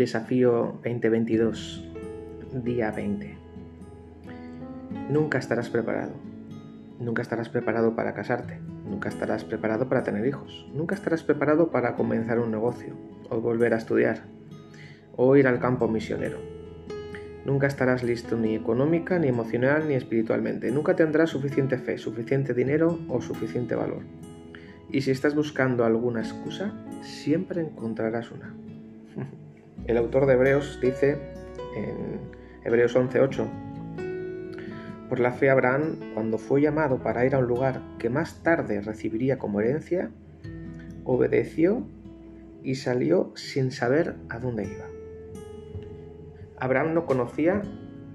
Desafío 2022, día 20. Nunca estarás preparado. Nunca estarás preparado para casarte. Nunca estarás preparado para tener hijos. Nunca estarás preparado para comenzar un negocio o volver a estudiar o ir al campo misionero. Nunca estarás listo ni económica, ni emocional, ni espiritualmente. Nunca tendrás suficiente fe, suficiente dinero o suficiente valor. Y si estás buscando alguna excusa, siempre encontrarás una. El autor de Hebreos dice en Hebreos 11:8, por la fe Abraham, cuando fue llamado para ir a un lugar que más tarde recibiría como herencia, obedeció y salió sin saber a dónde iba. Abraham no conocía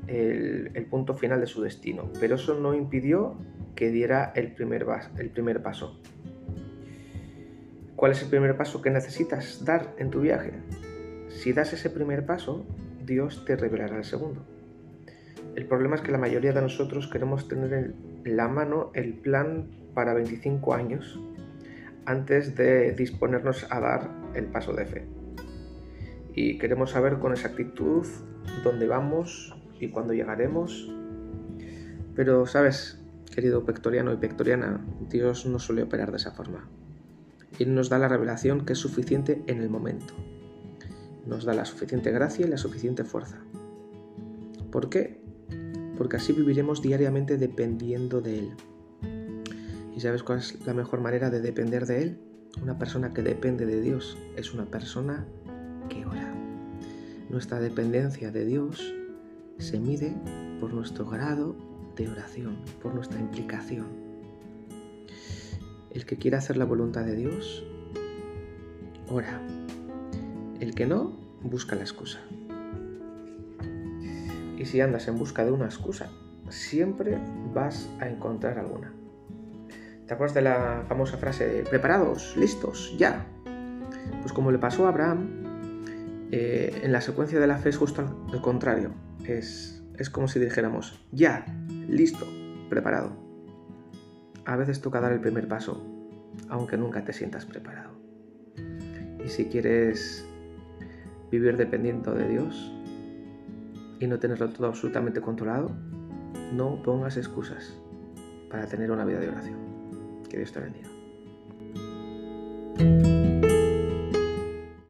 el, punto final de su destino, pero eso no impidió que diera el primer, el primer paso. ¿Cuál es el primer paso que necesitas dar en tu viaje? Si das ese primer paso, Dios te revelará el segundo. El problema es que la mayoría de nosotros queremos tener en la mano el plan para 25 años antes de disponernos a dar el paso de fe. Y queremos saber con exactitud dónde vamos y cuándo llegaremos. Pero, sabes, querido pectoriano y pectoriana, Dios no suele operar de esa forma. Él nos da la revelación que es suficiente en el momento nos da la suficiente gracia y la suficiente fuerza. ¿Por qué? Porque así viviremos diariamente dependiendo de Él. ¿Y sabes cuál es la mejor manera de depender de Él? Una persona que depende de Dios es una persona que ora. Nuestra dependencia de Dios se mide por nuestro grado de oración, por nuestra implicación. El que quiere hacer la voluntad de Dios, ora. El que no, busca la excusa. Y si andas en busca de una excusa, siempre vas a encontrar alguna. ¿Te acuerdas de la famosa frase de preparados, listos, ya? Pues como le pasó a Abraham, eh, en la secuencia de la fe es justo al contrario. Es, es como si dijéramos, ya, listo, preparado. A veces toca dar el primer paso, aunque nunca te sientas preparado. Y si quieres vivir dependiendo de Dios y no tenerlo todo absolutamente controlado, no pongas excusas para tener una vida de oración. Que Dios te bendiga.